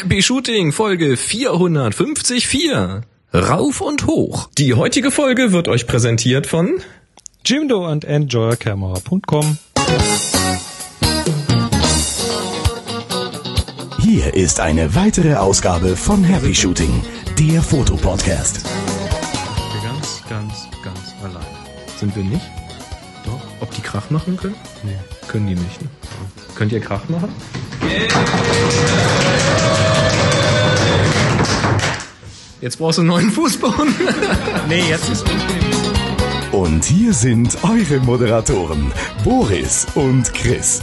Happy Shooting Folge 454. Rauf und hoch. Die heutige Folge wird euch präsentiert von Jimdo und EnjoyCamera.com. Hier ist eine weitere Ausgabe von Happy Shooting, der Fotopodcast. Ganz, ganz, ganz allein. Sind wir nicht? Doch. Ob die Krach machen können? Nee. Können die nicht. Ne? Könnt ihr Krach machen? Jetzt brauchst du einen neuen Fußboden. Nee, jetzt ist Und hier sind eure Moderatoren, Boris und Chris.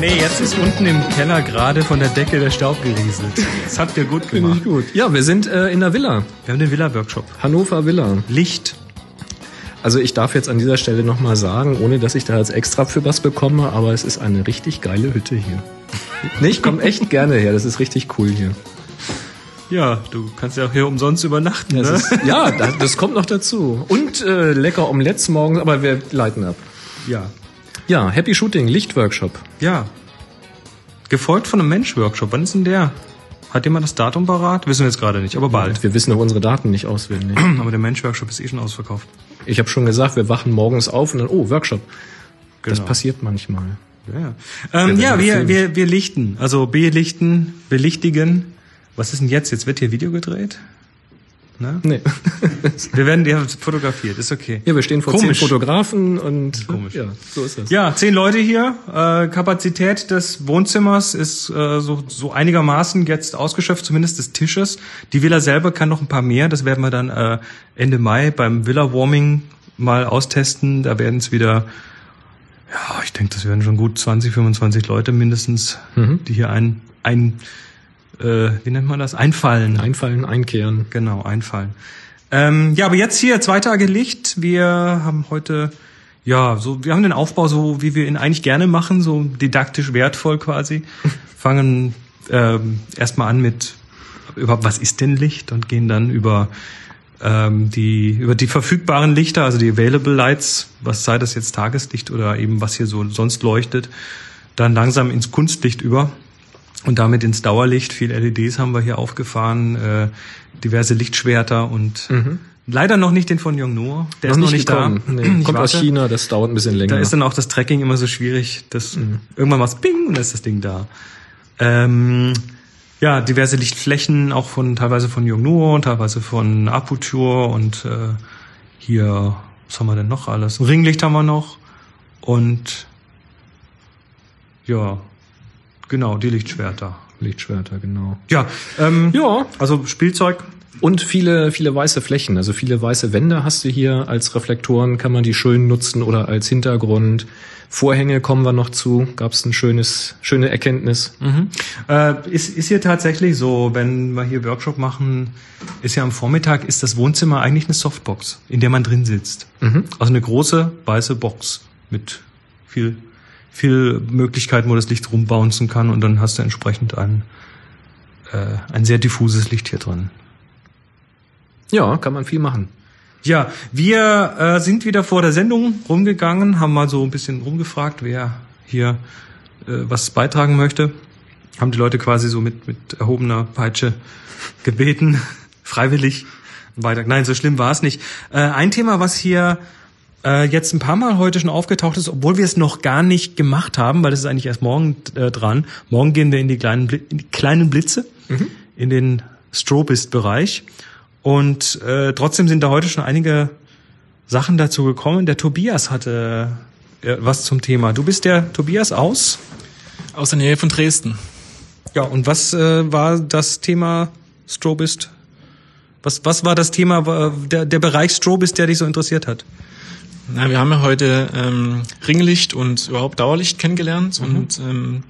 Nee, jetzt ist unten im Keller gerade von der Decke der Staub gerieselt. Das habt ihr gut Finde gemacht. ich gut. Ja, wir sind äh, in der Villa. Wir haben den Villa-Workshop. Hannover Villa. Licht. Also ich darf jetzt an dieser Stelle nochmal sagen, ohne dass ich da jetzt extra für was bekomme, aber es ist eine richtig geile Hütte hier. Nee, ich komme echt gerne her. Das ist richtig cool hier. Ja, du kannst ja auch hier umsonst übernachten, Das ne? ist, ja, das, das kommt noch dazu. Und äh, lecker Omelettes morgens, aber wir leiten ab. Ja. Ja, Happy Shooting, Lichtworkshop. Ja. Gefolgt von einem Mensch-Workshop. Wann ist denn der? Hat jemand das Datum parat? Wissen wir jetzt gerade nicht, aber bald. Wir wissen auch unsere Daten nicht auswendig. Aber der Mensch-Workshop ist eh schon ausverkauft. Ich habe schon gesagt, wir wachen morgens auf und dann, oh, Workshop. Das Genau. passiert manchmal. Ja, ja. Ähm, Wir ja wir, wir, wir lichten. Also belichten, belichtigen. Was ist denn jetzt? Jetzt wird hier Video gedreht? Ne? Nee. Wir werden ja fotografiert, ist okay. Ja, wir stehen vor Komisch. zehn Fotografen und Komisch. ja, so ist das. Ja, zehn Leute hier. Äh, Kapazität des Wohnzimmers ist äh, so, so einigermaßen jetzt ausgeschöpft, zumindest des Tisches. Die Villa selber kann noch ein paar mehr. Das werden wir dann äh, Ende Mai beim Villa Warming mal austesten. Da werden es wieder, ja, ich denke, das werden schon gut 20, 25 Leute mindestens, die hier ein, ein äh, wie nennt man das? Einfallen. Einfallen, einkehren. Genau, einfallen. Ähm, ja, aber jetzt hier zwei Tage Licht. Wir haben heute, ja, so, wir haben den Aufbau so, wie wir ihn eigentlich gerne machen, so didaktisch wertvoll quasi. Fangen ähm, erstmal an mit überhaupt, was ist denn Licht und gehen dann über ähm, die über die verfügbaren Lichter, also die Available Lights, was sei das jetzt Tageslicht oder eben was hier so sonst leuchtet, dann langsam ins Kunstlicht über und damit ins Dauerlicht. Viel LEDs haben wir hier aufgefahren, äh, diverse Lichtschwerter und leider noch nicht den von Yongnuo. Der ist noch nicht gekommen. da. Nee, kommt aus warte. China, das dauert ein bisschen länger. Da ist dann auch das Tracking immer so schwierig. Das irgendwann macht's Bing und dann ist das Ding da. Ähm, ja, diverse Lichtflächen, auch von teilweise von Yongnuo, teilweise von Aputure und äh, hier, was haben wir denn noch alles? Ringlicht haben wir noch und ja, genau, die Lichtschwerter. Lichtschwerter, genau. Ja, ähm, Ja. also Spielzeug. Und viele, viele weiße Flächen, also viele weiße Wände hast du hier als Reflektoren, kann man die schön nutzen oder als Hintergrund. Vorhänge kommen wir noch zu, gab es ein schönes, schöne Erkenntnis. Äh, ist, ist hier tatsächlich so, wenn wir hier Workshop machen, ist ja am Vormittag, ist das Wohnzimmer eigentlich eine Softbox, in der man drin sitzt. Also eine große weiße Box mit viel, viel Möglichkeiten, wo das Licht rumbouncen kann und dann hast du entsprechend ein, äh, ein sehr diffuses Licht hier drin. Ja, kann man viel machen. Ja, wir äh, sind wieder vor der Sendung rumgegangen, haben mal so ein bisschen rumgefragt, wer hier äh, was beitragen möchte. Haben die Leute quasi so mit, mit erhobener Peitsche gebeten, freiwillig. Weiter. Nein, so schlimm war es nicht. Äh, ein Thema, was hier äh, jetzt ein paar Mal heute schon aufgetaucht ist, obwohl wir es noch gar nicht gemacht haben, weil es ist eigentlich erst morgen äh, dran. Morgen gehen wir in die kleinen, Bli in die kleinen Blitze, in den Strobist-Bereich. Und äh, trotzdem sind da heute schon einige Sachen dazu gekommen. Der Tobias hatte äh, was zum Thema. Du bist der Tobias aus? Aus der Nähe von Dresden. Ja, und was äh, war das Thema Strobist? Was, was war das Thema, der, der Bereich Strobist, der dich so interessiert hat? Na, wir haben ja heute ähm, Ringlicht und überhaupt Dauerlicht kennengelernt und ähm,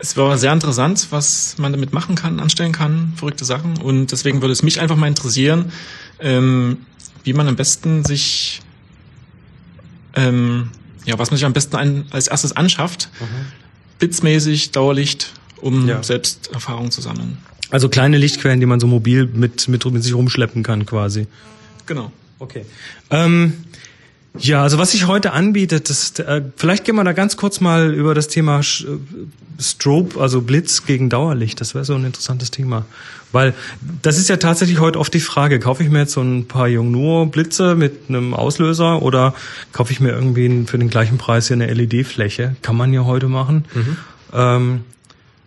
es war sehr interessant, was man damit machen kann, anstellen kann, verrückte Sachen. Und deswegen würde es mich einfach mal interessieren, ähm, wie man am besten sich, ähm, ja, was man sich am besten ein, als erstes anschafft, blitzmäßig, Dauerlicht, um Ja. selbst Erfahrung zu sammeln. Also kleine Lichtquellen, die man so mobil mit, mit, mit sich rumschleppen kann quasi. Genau. Okay. Ähm, Ja, also was sich heute anbietet, das, äh, vielleicht gehen wir da ganz kurz mal über das Thema Sch- äh, Strobe, also Blitz gegen Dauerlicht. Das wäre so ein interessantes Thema. Weil das ist ja tatsächlich heute oft die Frage, kaufe ich mir jetzt so ein paar Yongnuo Blitze mit einem Auslöser oder kaufe ich mir irgendwie für den gleichen Preis hier eine LED-Fläche? Kann man ja heute machen. Ähm,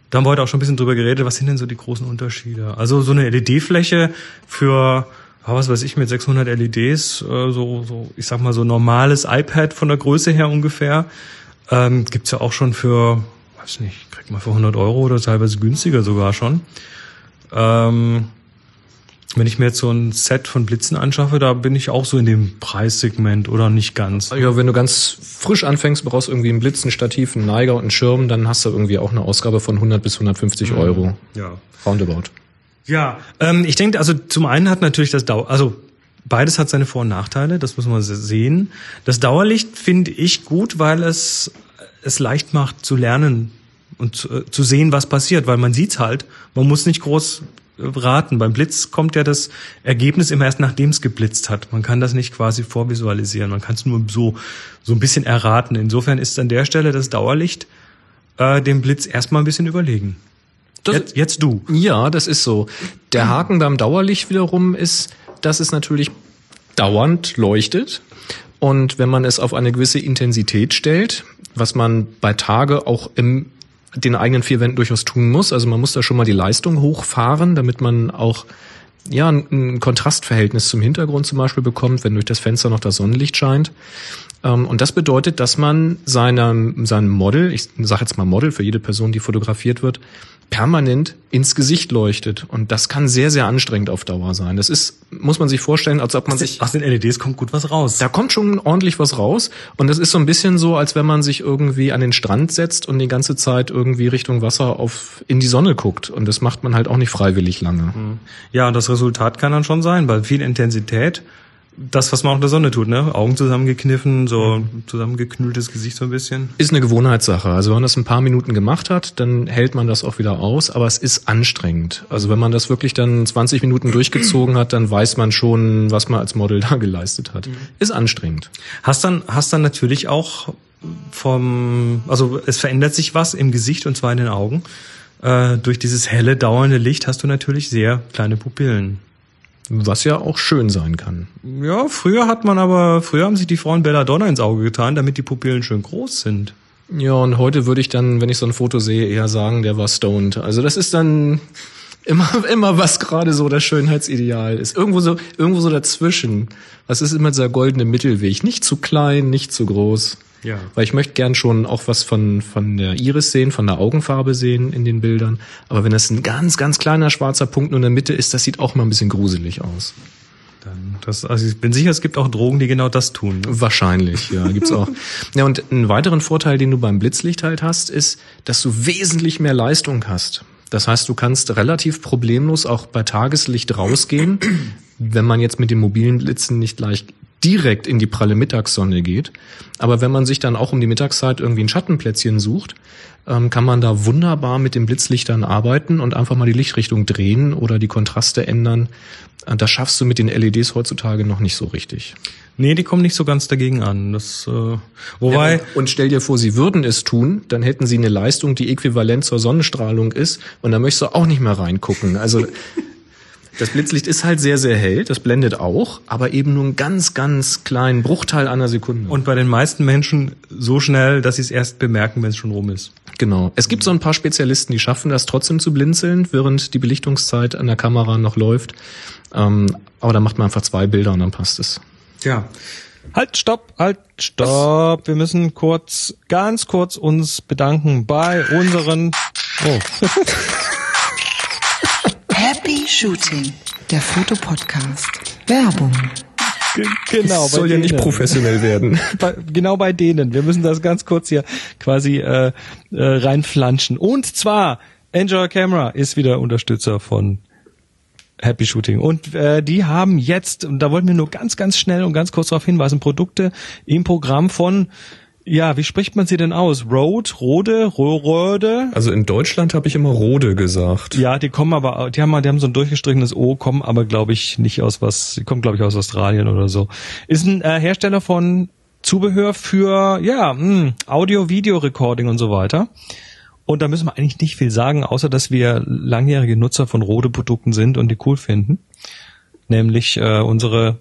da haben wir heute auch schon ein bisschen drüber geredet, was sind denn so die großen Unterschiede? Also so eine LED-Fläche für, was weiß ich, mit 600 LEDs, äh, so, so, ich sag mal so normales iPad von der Größe her ungefähr, ähm, gibt's ja auch schon für, weiß nicht, kriegt man für 100 Euro oder teilweise günstiger sogar schon. Ähm, wenn ich mir jetzt so ein Set von Blitzen anschaffe, da bin ich auch so in dem Preissegment oder nicht ganz. Ja, wenn du ganz frisch anfängst, brauchst irgendwie einen Blitz, ein Stativ, einen Neiger und einen Schirm, dann hast du irgendwie auch eine Ausgabe von 100 bis 150 Euro. Ja. Roundabout. Ja, ähm, ich denke, also zum einen hat natürlich das Dauer, also beides hat seine Vor- und Nachteile, das muss man se- sehen. Das Dauerlicht finde ich gut, weil es es leicht macht zu lernen und zu, äh, zu sehen, was passiert, weil man sieht's halt. Man muss nicht groß äh, raten. Beim Blitz kommt ja das Ergebnis immer erst nachdem es geblitzt hat. Man kann das nicht quasi vorvisualisieren. Man kann es nur so so ein bisschen erraten. Insofern ist an der Stelle das Dauerlicht äh, dem Blitz erstmal ein bisschen überlegen. Jetzt, jetzt du. Ja, das ist so. Der Haken beim Dauerlicht wiederum ist, dass es natürlich dauernd leuchtet. Und wenn man es auf eine gewisse Intensität stellt, was man bei Tage auch im den eigenen vier Wänden durchaus tun muss. Also man muss da schon mal die Leistung hochfahren, damit man auch ja, ein Kontrastverhältnis zum Hintergrund zum Beispiel bekommt, wenn durch das Fenster noch das Sonnenlicht scheint. Ähm, und das bedeutet, dass man seinem, seinem Model, ich sage jetzt mal Model für jede Person, die fotografiert wird, permanent ins Gesicht leuchtet. Und das kann sehr, sehr anstrengend auf Dauer sein. Das ist, muss man sich vorstellen, als ob man sich Aus den LEDs kommt gut was raus. da kommt schon ordentlich was raus. Und das ist so ein bisschen so, als wenn man sich irgendwie an den Strand setzt und die ganze Zeit irgendwie Richtung Wasser auf, in die Sonne guckt. Und das macht man halt auch nicht freiwillig lange. Ja, und das Resultat kann dann schon sein, weil viel Intensität, das, was man auch in der Sonne tut, ne? Augen zusammengekniffen, so zusammengeknülltes Gesicht so ein bisschen. Ist eine Gewohnheitssache. Also wenn man das ein paar Minuten gemacht hat, dann hält man das auch wieder aus. Aber es ist anstrengend. Also wenn man das wirklich dann 20 Minuten durchgezogen hat, dann weiß man schon, was man als Model da geleistet hat. Ist anstrengend. Hast dann, hast dann natürlich auch vom, also es verändert sich was im Gesicht und zwar in den Augen. Äh, durch dieses helle, dauernde Licht hast du natürlich sehr kleine Pupillen. Was ja auch schön sein kann. Ja, früher hat man aber, früher haben sich die Frauen Belladonna ins Auge getan, damit die Pupillen schön groß sind. Ja, und heute würde ich dann, wenn ich so ein Foto sehe, eher sagen, der war stoned. Also das ist dann immer, immer was gerade so das Schönheitsideal ist. Irgendwo so, irgendwo so dazwischen. Was ist immer dieser goldene Mittelweg? Nicht zu klein, nicht zu groß. Ja. Weil ich möchte gern schon auch was von, von der Iris sehen, von der Augenfarbe sehen in den Bildern. Aber wenn das ein ganz, ganz kleiner schwarzer Punkt nur in der Mitte ist, das sieht auch mal ein bisschen gruselig aus. Dann, das, also ich bin sicher, es gibt auch Drogen, die genau das tun. Wahrscheinlich, ja, gibt's auch. Ja, und einen weiteren Vorteil, den du beim Blitzlicht halt hast, ist, dass du wesentlich mehr Leistung hast. Das heißt, du kannst relativ problemlos auch bei Tageslicht rausgehen, wenn man jetzt mit den mobilen Blitzen nicht gleich direkt in die pralle Mittagssonne geht. Aber wenn man sich dann auch um die Mittagszeit irgendwie ein Schattenplätzchen sucht, ähm, kann man da wunderbar mit den Blitzlichtern arbeiten und einfach mal die Lichtrichtung drehen oder die Kontraste ändern. Äh, Das schaffst du mit den LEDs heutzutage noch nicht so richtig. Nee, die kommen nicht so ganz dagegen an. Das, äh, wobei, Ja, und stell dir vor, sie würden es tun, dann hätten sie eine Leistung, die äquivalent zur Sonnenstrahlung ist, und da möchtest du auch nicht mehr reingucken. Also das Blitzlicht ist halt sehr, sehr hell, das blendet auch, aber eben nur einen ganz, ganz kleinen Bruchteil einer Sekunde. und bei den meisten Menschen so schnell, dass sie es erst bemerken, wenn es schon rum ist. genau. Es gibt so ein paar Spezialisten, die schaffen das trotzdem zu blinzeln, während die Belichtungszeit an der Kamera noch läuft. Ähm, aber da macht man einfach zwei Bilder und dann passt es. Ja. Halt, stopp, halt, stopp. Wir müssen kurz, ganz kurz uns bedanken bei unseren. Oh. Happy Shooting, der Fotopodcast. Werbung. genau, soll ja nicht professionell werden. bei, genau bei denen. Wir müssen das ganz kurz hier quasi äh, äh, reinflanschen. Und zwar, Enjoy Camera ist wieder Unterstützer von Happy Shooting. Und äh, die haben jetzt, und da wollten wir nur ganz, ganz schnell und ganz kurz darauf hinweisen, Produkte im Programm von Ja, wie spricht man sie denn aus? Rode, Rode, Ro- Rode? Also in Deutschland habe ich immer Rode gesagt. Ja, die kommen aber, die haben, mal- die haben so ein durchgestrichenes O, kommen aber, glaube ich, nicht aus was, die kommen, glaube ich, aus Australien oder so. Ist ein äh, Hersteller von Zubehör für, ja, mh, Audio, Video, Recording und so weiter. Und da müssen wir eigentlich nicht viel sagen, außer dass wir langjährige Nutzer von Rode-Produkten sind und die cool finden. Nämlich äh, unsere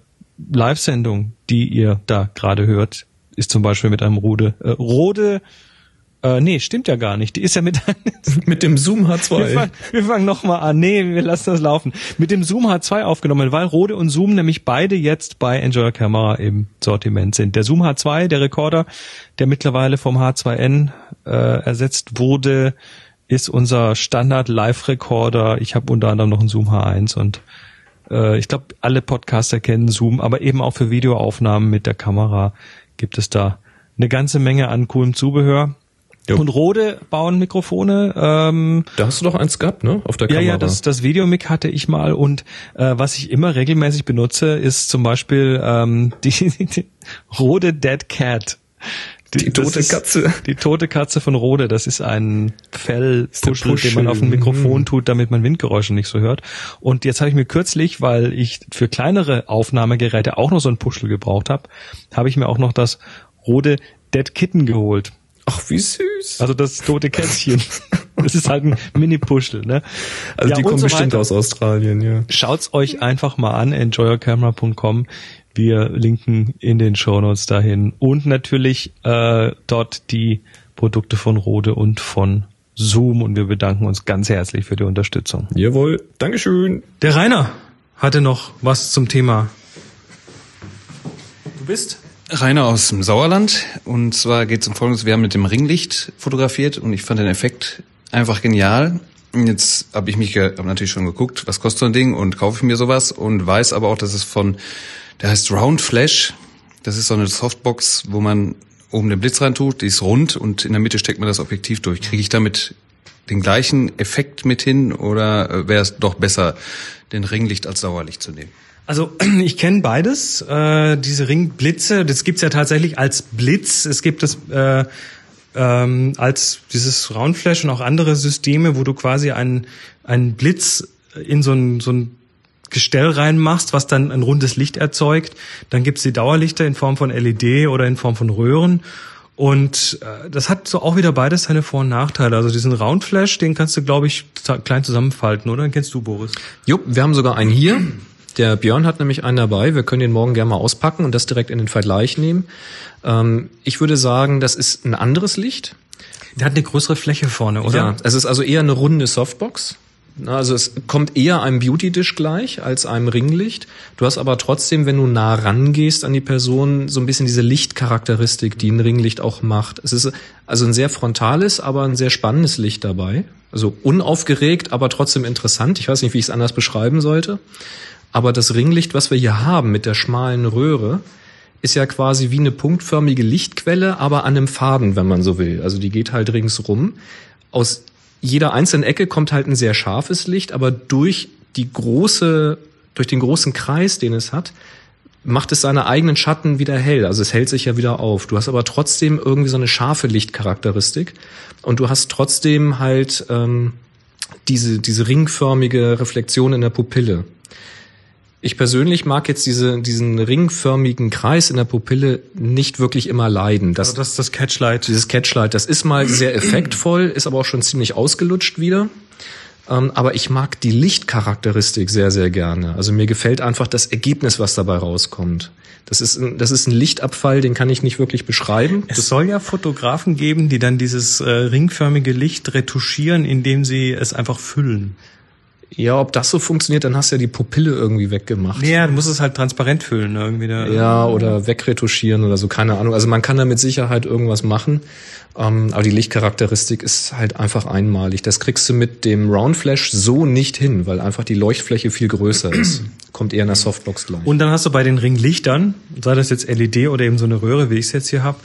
Live-Sendung, die ihr da gerade hört, ist zum Beispiel mit einem Rode, äh, Rode, äh, nee, stimmt ja gar nicht. Die ist ja mit einem, Mit dem Zoom wir H2. fangen, wir fangen nochmal an. Nee, wir lassen das laufen. Mit dem Zoom H2 aufgenommen, weil Rode und Zoom nämlich beide jetzt bei Enjoy Camera im Sortiment sind. Der Zoom H2, der Rekorder, der mittlerweile vom H2N äh, ersetzt wurde, ist unser Standard Live-Rekorder. Ich habe unter anderem noch einen Zoom H1 und äh, ich glaube, alle Podcaster kennen Zoom, aber eben auch für Videoaufnahmen mit der Kamera gibt es da eine ganze Menge an coolem Zubehör. Jo. Und Rode bauen Mikrofone. Ähm, Da hast du doch eins gehabt, ne? Auf der ja, Kamera. ja, das, das Videomic hatte ich mal und äh, was ich immer regelmäßig benutze, ist zum Beispiel ähm, die, die Rode Dead Cat. Die das tote ist Katze. Die tote Katze von Rode. Das ist ein Fellpuschel, Puschel. den man auf ein Mikrofon Mhm. tut, damit man Windgeräusche nicht so hört. Und jetzt habe ich mir kürzlich, weil ich für kleinere Aufnahmegeräte auch noch so ein Puschel gebraucht habe, habe ich mir auch noch das Rode Dead Kitten geholt. Ach, wie süß. Also das tote Kätzchen. Das ist halt ein Mini-Puschel, ne? Also Ja, die kommen so bestimmt aus Australien, ja. Schaut's euch einfach mal an, enjoyercamera.com. Wir linken in den Shownotes dahin. Und natürlich äh, dort die Produkte von Rode und von Zoom. Und wir bedanken uns ganz herzlich für die Unterstützung. Jawohl. Dankeschön. Der Rainer hatte noch was zum Thema. Du bist? Rainer aus dem Sauerland. Und zwar geht es um Folgendes. Wir haben mit dem Ringlicht fotografiert und ich fand den Effekt einfach genial. Jetzt habe ich mich hab natürlich schon geguckt, was kostet so ein Ding und kaufe ich mir sowas und weiß aber auch, dass es von, der heißt Round Flash. Das ist so eine Softbox, wo man oben den Blitz rein tut, die ist rund und in der Mitte steckt man das Objektiv durch. Kriege ich damit den gleichen Effekt mit hin oder äh, wäre es doch besser, den Ringlicht als Sauerlicht zu nehmen? Also ich kenne beides. Äh, diese Ringblitze, das gibt's ja tatsächlich als Blitz. Es gibt es äh, ähm, als dieses Roundflash und auch andere Systeme, wo du quasi einen, einen Blitz in so ein, so ein Gestell reinmachst, was dann ein rundes Licht erzeugt. Dann gibt's die Dauerlichter in Form von LED oder in Form von Röhren. Und äh, das hat so auch wieder beides seine Vor- und Nachteile. Also diesen Roundflash, den kannst du, glaube ich, klein zusammenfalten, oder? Den kennst du, Boris? Jo, wir haben sogar einen hier. Der Björn hat nämlich einen dabei. Wir können den morgen gerne mal auspacken und das direkt in den Vergleich nehmen. Ähm, ich würde sagen, das ist ein anderes Licht. Der hat eine größere Fläche vorne, oder? Ja, es ist also eher eine runde Softbox. Also es kommt eher einem Beauty-Dish gleich als einem Ringlicht. Du hast aber trotzdem, wenn du nah rangehst an die Person, so ein bisschen diese Lichtcharakteristik, die ein Ringlicht auch macht. Es ist also ein sehr frontales, aber ein sehr spannendes Licht dabei. Also unaufgeregt, aber trotzdem interessant. Ich weiß nicht, wie ich es anders beschreiben sollte. Aber das Ringlicht, was wir hier haben mit der schmalen Röhre, ist ja quasi wie eine punktförmige Lichtquelle, aber an einem Faden, wenn man so will. Also die geht halt ringsrum. Aus jeder einzelnen Ecke kommt halt ein sehr scharfes Licht, aber durch die große, durch den großen Kreis, den es hat, macht es seine eigenen Schatten wieder hell. Also es hält sich ja wieder auf. Du hast aber trotzdem irgendwie so eine scharfe Lichtcharakteristik und du hast trotzdem halt ähm, diese, diese ringförmige Reflexion in der Pupille. Ich persönlich mag jetzt diese, diesen ringförmigen Kreis in der Pupille nicht wirklich immer leiden. Das, Also das ist das Catchlight. dieses Catchlight, das ist mal sehr effektvoll, ist aber auch schon ziemlich ausgelutscht wieder. Ähm, aber ich mag die Lichtcharakteristik sehr, sehr gerne. Also mir gefällt einfach das Ergebnis, was dabei rauskommt. Das ist, ein, das ist ein Lichtabfall, den kann ich nicht wirklich beschreiben. Es soll ja Fotografen geben, die dann dieses äh, ringförmige Licht retuschieren, indem sie es einfach füllen. Ja, ob das so funktioniert, dann hast du ja die Pupille irgendwie weggemacht. Ja, du musst es halt transparent füllen, ne? irgendwie. Da. Ja, oder wegretuschieren oder so, keine Ahnung. Also man kann da mit Sicherheit irgendwas machen. Ähm, aber die Lichtcharakteristik ist halt einfach einmalig. Das kriegst du mit dem Round Flash so nicht hin, weil einfach die Leuchtfläche viel größer ist. Kommt eher in der Softbox gleich. Und dann hast du bei den Ringlichtern, sei das jetzt LED oder eben so eine Röhre, wie ich es jetzt hier habe,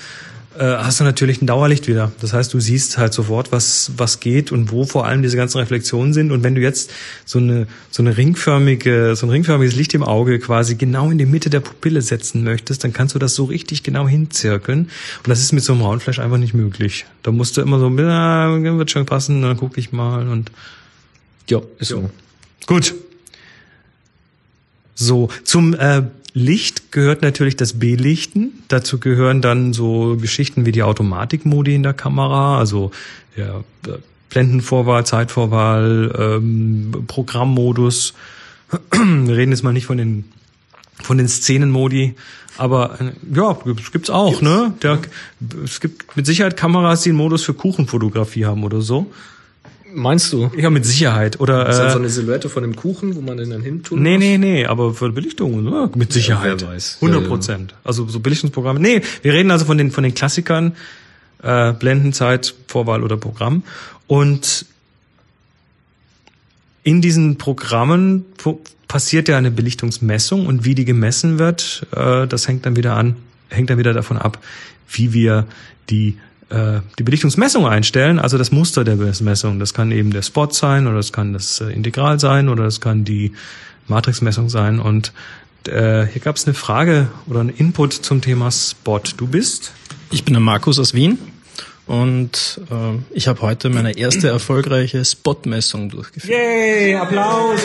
hast du natürlich ein Dauerlicht wieder. Das heißt, du siehst halt sofort, was, was geht und wo vor allem diese ganzen Reflexionen sind. Und wenn du jetzt so eine, so eine ringförmige, so ein ringförmiges Licht im Auge quasi genau in die Mitte der Pupille setzen möchtest, dann kannst du das so richtig genau hinzirkeln. Und das ist mit so einem Roundflash einfach nicht möglich. Da musst du immer so, na, wird schon passen, dann guck ich mal und Ja, ist so. Gut. So, zum äh, Licht gehört natürlich das Belichten. Dazu gehören dann so Geschichten wie die Automatikmodi in der Kamera, also ja, Blendenvorwahl, Zeitvorwahl, ähm, Programmmodus. Wir reden jetzt mal nicht von den von den Szenenmodi, aber äh, ja, es gibt's auch, ne? Der, es gibt mit Sicherheit Kameras, die einen Modus für Kuchenfotografie haben oder so. Meinst du? Ja, mit Sicherheit. Oder Ist dann so äh, eine Silhouette von dem Kuchen, wo man den dann hin tun Nee, muss? nee, nee, aber für Belichtung, ne? mit Sicherheit. wer weiß. 100 Ja, ja. Prozent. Also so Belichtungsprogramme. Nee, wir reden also von den, von den Klassikern, äh, Blendenzeit, Vorwahl oder Programm. Und in diesen Programmen passiert ja eine Belichtungsmessung und wie die gemessen wird, äh, das hängt dann wieder an, hängt dann wieder davon ab, wie wir die äh, die Belichtungsmessung einstellen, also das Muster der Messung. Das kann eben der Spot sein oder das kann das äh, Integral sein oder das kann die Matrixmessung sein. Und äh, hier gab es eine Frage oder einen Input zum Thema Spot. Du bist? Ich bin der Markus aus Wien und äh, ich habe heute meine erste erfolgreiche Spotmessung durchgeführt. Yay, Applaus!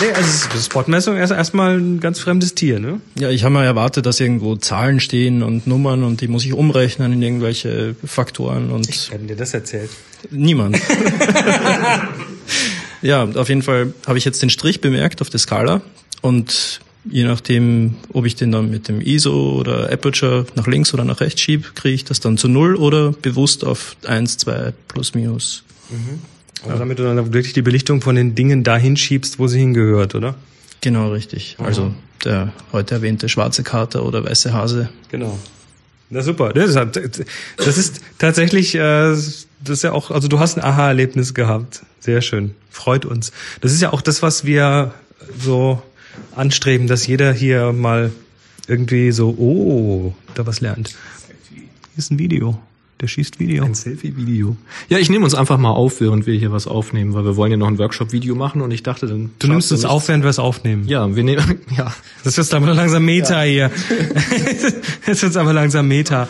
Nee, also Spotmessung ist erstmal ein ganz fremdes Tier, ne? Ja, ich habe mal erwartet, dass irgendwo Zahlen stehen und Nummern und die muss ich umrechnen in irgendwelche Faktoren und Wer hat dir das erzählt? niemand. ja, auf jeden Fall habe ich jetzt den Strich bemerkt auf der Skala und je nachdem, ob ich den dann mit dem ISO oder Aperture nach links oder nach rechts schiebe, kriege ich das dann zu null oder bewusst auf eins, zwei plus minus. Also damit du dann wirklich die Belichtung von den Dingen dahin schiebst, wo sie hingehört, oder? Genau, richtig. Also der heute erwähnte schwarze Kater oder weiße Hase. Genau. Na super. Das ist, das ist tatsächlich, äh, das ist ja auch, also du hast ein Aha-Erlebnis gehabt. Sehr schön. Freut uns. Das ist ja auch das, was wir so anstreben, dass jeder hier mal irgendwie so, oh, da was lernt. Hier ist ein Video. Der schießt Video. Ein Selfie-Video. Ja, ich nehme uns einfach mal auf, während wir hier was aufnehmen, weil wir wollen ja noch ein Workshop-Video machen und ich dachte, dann Du nimmst es auf, während wir es aufnehmen. Ja, wir nehmen, ja. Das wird aber langsam Meta hier. Jetzt wird's aber langsam Meta.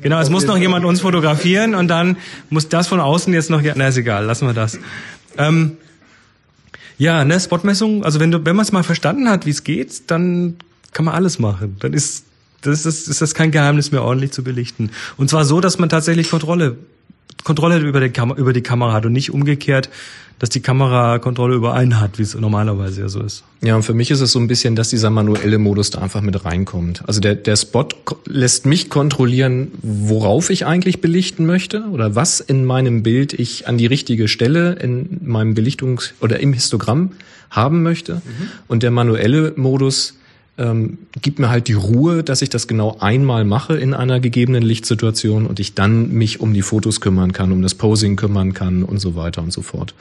Genau, es muss noch jemand uns fotografieren und dann muss das von außen jetzt noch, na ist egal, lassen wir das. Ähm, ja, ne, Spotmessung, also wenn du, wenn man es mal verstanden hat, wie es geht, dann kann man alles machen. Dann ist das ist, ist das kein Geheimnis mehr ordentlich zu belichten. Und zwar so, dass man tatsächlich Kontrolle Kontrolle über die, Kam über die Kamera hat und nicht umgekehrt, dass die Kamera Kontrolle über einen hat, wie es normalerweise ja so ist. Ja, und für mich ist es so ein bisschen, dass dieser manuelle Modus da einfach mit reinkommt. Also der, der Spot lässt mich kontrollieren, worauf ich eigentlich belichten möchte oder was in meinem Bild ich an die richtige Stelle in meinem Belichtungs- oder im Histogramm haben möchte. Und der manuelle Modus ähm, gibt mir halt die Ruhe, dass ich das genau einmal mache in einer gegebenen Lichtsituation und ich dann mich um die Fotos kümmern kann, um das Posing kümmern kann und so weiter und so fort.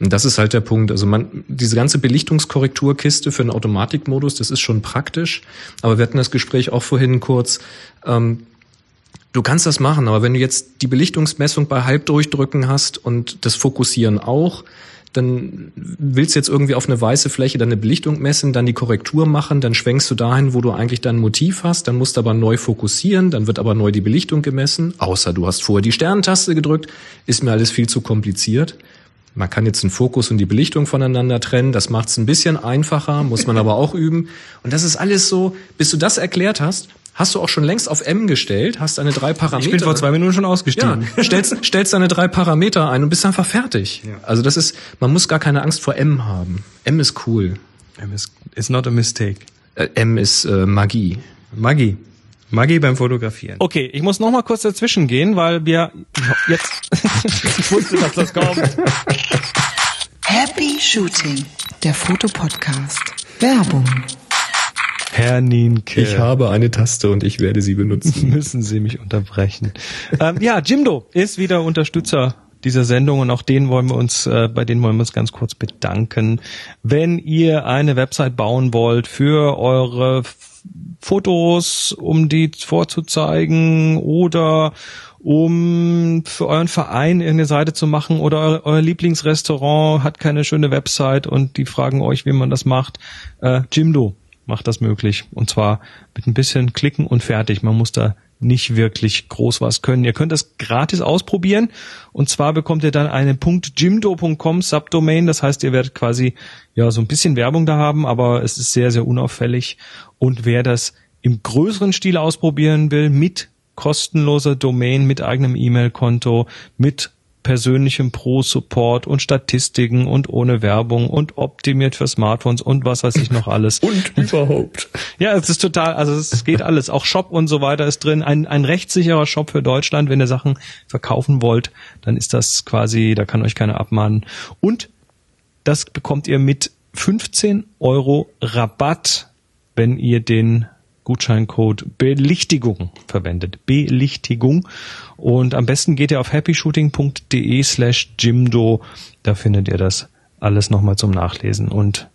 Und das ist halt der Punkt. Also man, diese ganze Belichtungskorrekturkiste für einen Automatikmodus, das ist schon praktisch. Aber wir hatten das Gespräch auch vorhin kurz. Ähm, Du kannst das machen, aber wenn du jetzt die Belichtungsmessung bei Halbdurchdrücken hast und das Fokussieren auch, dann willst du jetzt irgendwie auf eine weiße Fläche dann eine Belichtung messen, dann die Korrektur machen, dann schwenkst du dahin, wo du eigentlich dein Motiv hast, dann musst du aber neu fokussieren, dann wird aber neu die Belichtung gemessen, außer du hast vorher die Sterntaste gedrückt, ist mir alles viel zu kompliziert. Man kann jetzt den Fokus und die Belichtung voneinander trennen, das macht es ein bisschen einfacher, muss man aber auch üben. Und das ist alles so, bis du das erklärt hast, hast du auch schon längst auf M gestellt, hast deine drei Parameter. Ich bin vor zwei Minuten schon ausgestiegen. Ja, stellst, stellst deine drei Parameter ein und bist einfach fertig. Also das ist, man muss gar keine Angst vor M haben. M ist cool. It's not a mistake. Äh, M ist äh, Magie. Maggi. Maggi beim Fotografieren. Okay, ich muss noch mal kurz dazwischen gehen, weil wir jetzt. ich wusste, dass das kommt. Happy Shooting, der Fotopodcast. Werbung. Herr Nienke. Ich habe eine Taste und ich werde sie benutzen. müssen Sie mich unterbrechen. ähm, ja, Jimdo ist wieder Unterstützer dieser Sendung und auch denen wollen wir uns, äh, bei denen wollen wir uns ganz kurz bedanken. Wenn ihr eine Website bauen wollt für eure F- Fotos, um die vorzuzeigen oder um für euren Verein irgendeine Seite zu machen oder euer, euer Lieblingsrestaurant hat keine schöne Website und die fragen euch, wie man das macht. Äh, Jimdo macht das möglich. Und zwar mit ein bisschen Klicken und fertig. Man muss da nicht wirklich groß was können. Ihr könnt das gratis ausprobieren. Und zwar bekommt ihr dann einen .jimdo.com Subdomain. Das heißt, ihr werdet quasi ja so ein bisschen Werbung da haben, aber es ist sehr, sehr unauffällig. Und wer das im größeren Stil ausprobieren will, mit kostenloser Domain, mit eigenem E-Mail-Konto, mit persönlichem Pro-Support und Statistiken und ohne Werbung und optimiert für Smartphones und was weiß ich noch alles. Und überhaupt. Ja, es ist total, also es geht alles. Auch Shop und so weiter ist drin. Ein, ein rechtssicherer Shop für Deutschland. Wenn ihr Sachen verkaufen wollt, dann ist das quasi, da kann euch keiner abmahnen. Und das bekommt ihr mit 15 Euro Rabatt, wenn ihr den Gutscheincode Belichtigung verwendet. Belichtigung. Und am besten geht ihr auf happyshooting.de slash Jimdo. Da findet ihr das alles nochmal zum Nachlesen. Und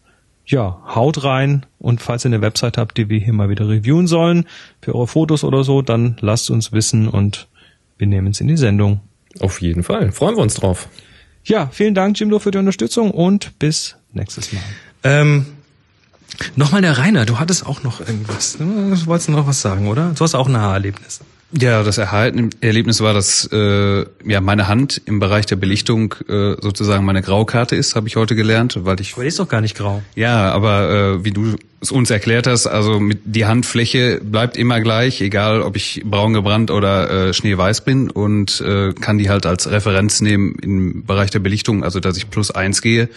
ja, haut rein und falls ihr eine Website habt, die wir hier mal wieder reviewen sollen, für eure Fotos oder so, dann lasst uns wissen und wir nehmen es in die Sendung. Auf jeden Fall. Freuen wir uns drauf. Ja, vielen Dank, Jimdo, für die Unterstützung und bis nächstes Mal. Ähm, Nochmal der Rainer, du hattest auch noch irgendwas. Du wolltest noch was sagen, oder? Du hast auch ein Haarerlebnis. Ja, das Erlebnis war, dass äh, ja meine Hand im Bereich der Belichtung äh, sozusagen meine Graukarte ist, habe ich heute gelernt, weil ich Aber die ist doch gar nicht grau. ja, aber äh, wie du es uns erklärt hast, also mit die Handfläche bleibt immer gleich, egal ob ich braun gebrannt oder äh, schneeweiß bin und äh, kann die halt als Referenz nehmen im Bereich der Belichtung, also dass ich plus eins gehe,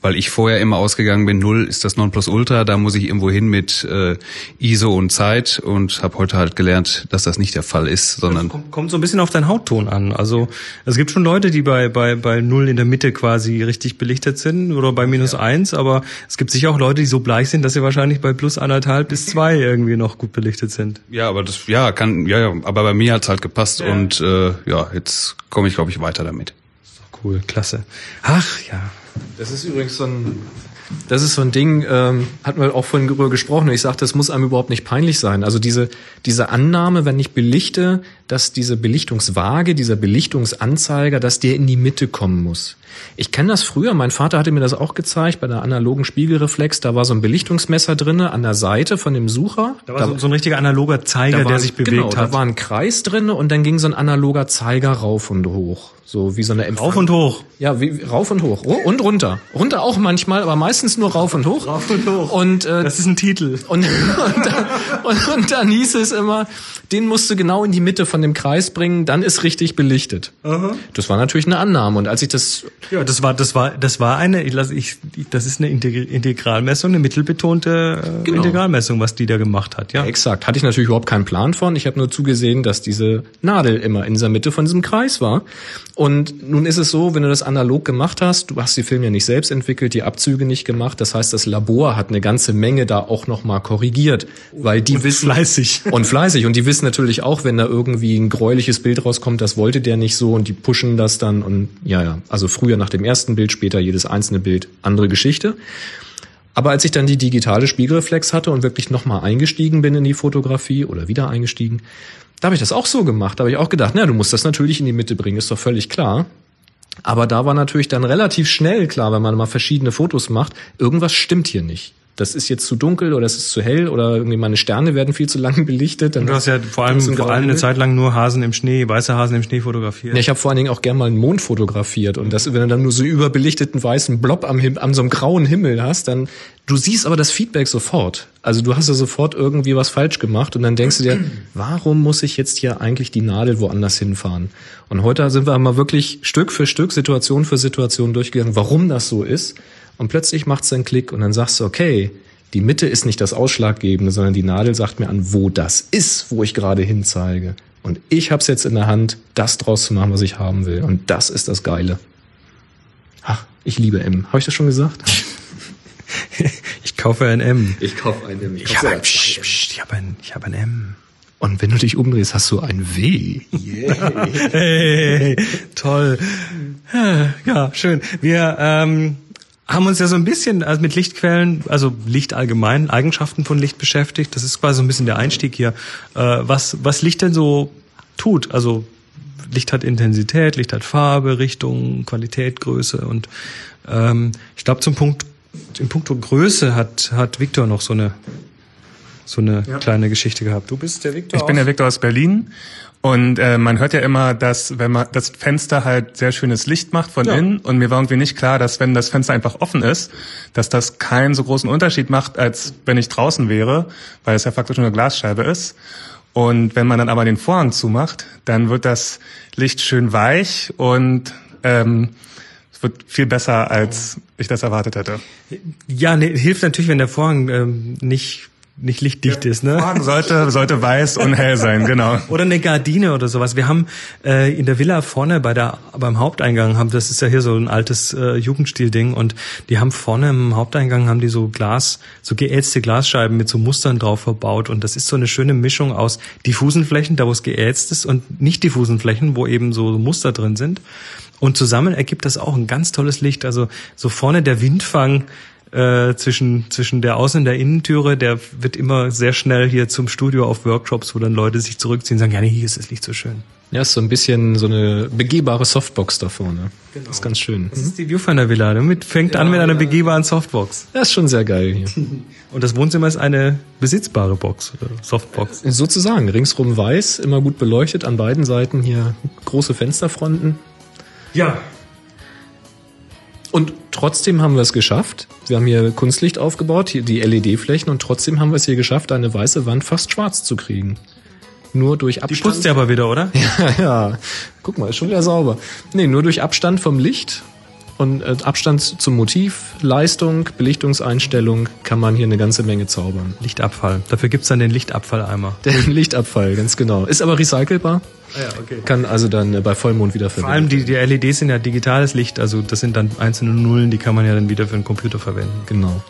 weil ich vorher immer ausgegangen bin, null ist das Nonplusultra, da muss ich irgendwo hin mit äh, ISO und Zeit und habe heute halt gelernt, dass das nicht der Fall ist, sondern Kommt, kommt so ein bisschen auf deinen Hautton an. Also es gibt schon Leute, die bei, bei, bei null in der Mitte quasi richtig belichtet sind oder bei minus eins, aber es gibt sicher auch Leute, die so bleich sind, dass sie wahrscheinlich bei plus anderthalb bis zwei irgendwie noch gut belichtet sind. Ja, aber das, ja, kann, ja, ja, aber bei mir hat's halt gepasst und äh, ja, jetzt komme ich, glaube ich, weiter damit. Cool, klasse. Ach ja. Das ist übrigens so ein, das ist so ein Ding, ähm, hatten wir auch vorhin darüber gesprochen. Ich sagte, das muss einem überhaupt nicht peinlich sein. Also diese, diese Annahme, wenn ich belichte, dass diese Belichtungswaage, dieser Belichtungsanzeiger, dass der in die Mitte kommen muss. Ich kenne das früher, mein Vater hatte mir das auch gezeigt bei der analogen Spiegelreflex, da war so ein Belichtungsmesser drinne an der Seite von dem Sucher. Da war so, so ein richtiger analoger Zeiger, Da war der sich bewegt genau, hat. Da war ein Kreis drinne und dann ging so ein analoger Zeiger rauf und hoch. So wie so eine Empfang Rauf und hoch. Ja, wie, rauf und hoch. Ru- Und runter. Runter auch manchmal, aber meistens nur rauf und hoch. Rauf und hoch. Und, äh, Das ist ein Titel. und, und, dann, und, und dann hieß es immer, den musst du genau in die Mitte von dem Kreis bringen, dann ist richtig belichtet. Das war natürlich eine Annahme. Und als ich das Ja, das war, das war, das war eine, ich lasse, ich, das ist eine Integ- Integralmessung, eine mittelbetonte äh, Genau. Integralmessung, was die da gemacht hat, ja. Exakt. Hatte ich natürlich überhaupt keinen Plan von. Ich habe nur zugesehen, dass diese Nadel immer in dieser Mitte von diesem Kreis war. Und nun ist es so, wenn du das analog gemacht hast, du hast die Filme ja nicht selbst entwickelt, die Abzüge nicht gemacht. Das heißt, das Labor hat eine ganze Menge da auch nochmal korrigiert, weil die wissen fleißig. und fleißig und die wissen natürlich auch, wenn da irgendwie ein gräuliches Bild rauskommt, das wollte der nicht so und die pushen das dann und ja ja. Also früher nach dem ersten Bild, später jedes einzelne Bild, andere Geschichte. Aber als ich dann die digitale Spiegelreflex hatte und wirklich nochmal eingestiegen bin in die Fotografie oder wieder eingestiegen, da habe ich das auch so gemacht. Da habe ich auch gedacht, na, du musst das natürlich in die Mitte bringen, ist doch völlig klar. Aber da war natürlich dann relativ schnell klar, wenn man mal verschiedene Fotos macht, irgendwas stimmt hier nicht. Das ist jetzt zu dunkel oder es ist zu hell oder irgendwie meine Sterne werden viel zu lang belichtet. Dann Du hast ja vor allem, vor allem eine. Zeit lang nur Hasen im Schnee, weiße Hasen im Schnee fotografiert. Ja, ich habe vor allen Dingen auch gern mal einen Mond fotografiert und das, wenn du dann nur so überbelichteten weißen Blob am, an so einem grauen Himmel hast, dann du siehst aber das Feedback sofort. Also du hast ja sofort irgendwie was falsch gemacht und dann denkst du dir, warum muss ich jetzt hier eigentlich die Nadel woanders hinfahren? Und heute sind wir mal wirklich Stück für Stück, Situation für Situation durchgegangen, warum das so ist. Und plötzlich macht's einen Klick und dann sagst du, okay, die Mitte ist nicht das Ausschlaggebende, sondern die Nadel sagt mir an, wo das ist, wo ich gerade hinzeige. Und ich hab's jetzt in der Hand, das draus zu machen, was ich haben will. Und das ist das Geile. Ach, ich liebe M. Habe ich das schon gesagt? Ich kaufe ein M. Ich kaufe ein M. Ich habe ein, Psst, ich habe ein, ich habe ein M. Und wenn du dich umdrehst, hast du ein W. Hey, toll. Ja, schön. Wir ähm, haben uns ja so ein bisschen also mit Lichtquellen, also Licht allgemein, Eigenschaften von Licht beschäftigt. Das ist quasi so ein bisschen der Einstieg hier. Äh, was, was Licht denn so tut? Also Licht hat Intensität, Licht hat Farbe, Richtung, Qualität, Größe und ähm, ich glaube zum Punkt, im Punkt Größe hat, hat Victor noch so eine so eine kleine Geschichte gehabt. Du bist der Victor. Ich bin der Victor aus Berlin und äh, man hört ja immer, dass wenn man das Fenster halt sehr schönes Licht macht von Ja. innen und mir war irgendwie nicht klar, dass wenn das Fenster einfach offen ist, dass das keinen so großen Unterschied macht, als wenn ich draußen wäre, weil es ja faktisch nur eine Glasscheibe ist. Und wenn man dann aber den Vorhang zumacht, dann wird das Licht schön weich und ähm, es wird viel besser, als ich das erwartet hätte. Ja, nee, hilft natürlich, wenn der Vorhang ähm, nicht nicht lichtdicht ist, ne? Vorhang sollte, sollte weiß und hell sein, genau. Oder eine Gardine oder sowas. Wir haben äh, in der Villa vorne bei der beim Haupteingang haben das ist ja hier so ein altes äh, Jugendstil-Ding und die haben vorne im Haupteingang haben die so Glas so geätzte Glasscheiben mit so Mustern drauf verbaut und das ist so eine schöne Mischung aus diffusen Flächen, da wo es geätzt ist und nicht diffusen Flächen, wo eben so Muster drin sind und zusammen ergibt das auch ein ganz tolles Licht. Also so vorne der Windfang äh, zwischen, zwischen der Außen- und der Innentüre, der wird immer sehr schnell hier zum Studio auf Workshops, wo dann Leute sich zurückziehen und sagen, ja, nee, hier ist das Licht so schön. Ja, ist so ein bisschen so eine begehbare Softbox da vorne. Das ist ganz schön. Das ist die Viewfinder Villa. Damit fängt an mit einer begehbaren Softbox. Das ist schon sehr geil hier. Und das Wohnzimmer ist eine besitzbare Box oder Softbox. Sozusagen, ringsrum weiß, immer gut beleuchtet, an beiden Seiten hier große Fensterfronten. Ja. Und trotzdem haben wir es geschafft. Wir haben hier Kunstlicht aufgebaut, hier die LED-Flächen und trotzdem haben wir es hier geschafft, eine weiße Wand fast schwarz zu kriegen. Nur durch Die Abstand. putzt ihr aber wieder, oder? Ja, ja. Guck mal, ist schon wieder sauber. Nee, nur durch Abstand vom Licht und äh, Abstand zum Motiv, Leistung, Belichtungseinstellung kann man hier eine ganze Menge zaubern. Lichtabfall. Dafür gibt's dann den Lichtabfalleimer. Der Lichtabfall, ganz genau. Ist aber recycelbar. Ja, okay. Kann also dann äh, bei Vollmond wieder Vor allem die, die LEDs sind ja digitales Licht, also das sind dann einzelne Nullen, die kann man ja dann wieder für einen Computer verwenden. Genau.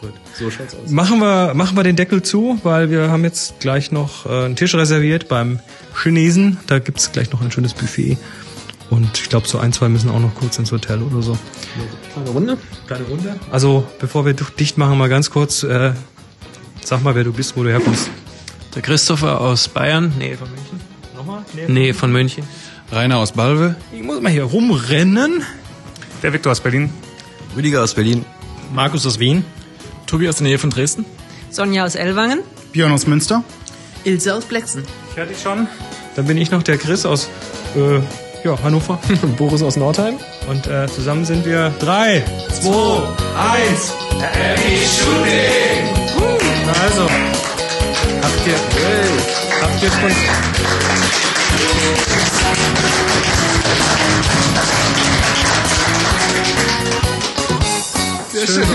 Gut. So schaut's aus. Machen wir, machen wir den Deckel zu, weil wir haben jetzt gleich noch äh, einen Tisch reserviert beim Chinesen. Da gibt's gleich noch ein schönes Buffet. Und ich glaube, so ein, zwei müssen auch noch kurz ins Hotel oder so. Kleine Runde. Kleine Runde. Also, bevor wir dicht machen, mal ganz kurz, äh, sag mal, wer du bist, wo du herkommst. Der Christopher aus Bayern. Nee, von München. Nochmal? Nee, von München. Rainer aus Balve. Ich muss mal hier rumrennen. Der Viktor aus Berlin. Rüdiger aus Berlin. Markus aus Wien. Tobi aus der Nähe von Dresden. Sonja aus Ellwangen. Björn aus Münster. Ilse aus Blexen. Fertig schon? Dann bin ich noch der Chris aus äh, ja, Hannover. Boris aus Nordheim. Und äh, zusammen sind wir drei, zwei, eins. Happy Shooting! Also, habt ihr, habt ihr Kunst? Sehr schön.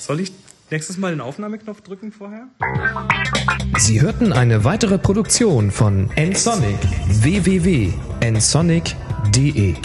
Soll ich nächstes Mal den Aufnahmeknopf drücken vorher? Sie hörten eine weitere Produktion von nsonic www.nsonic.de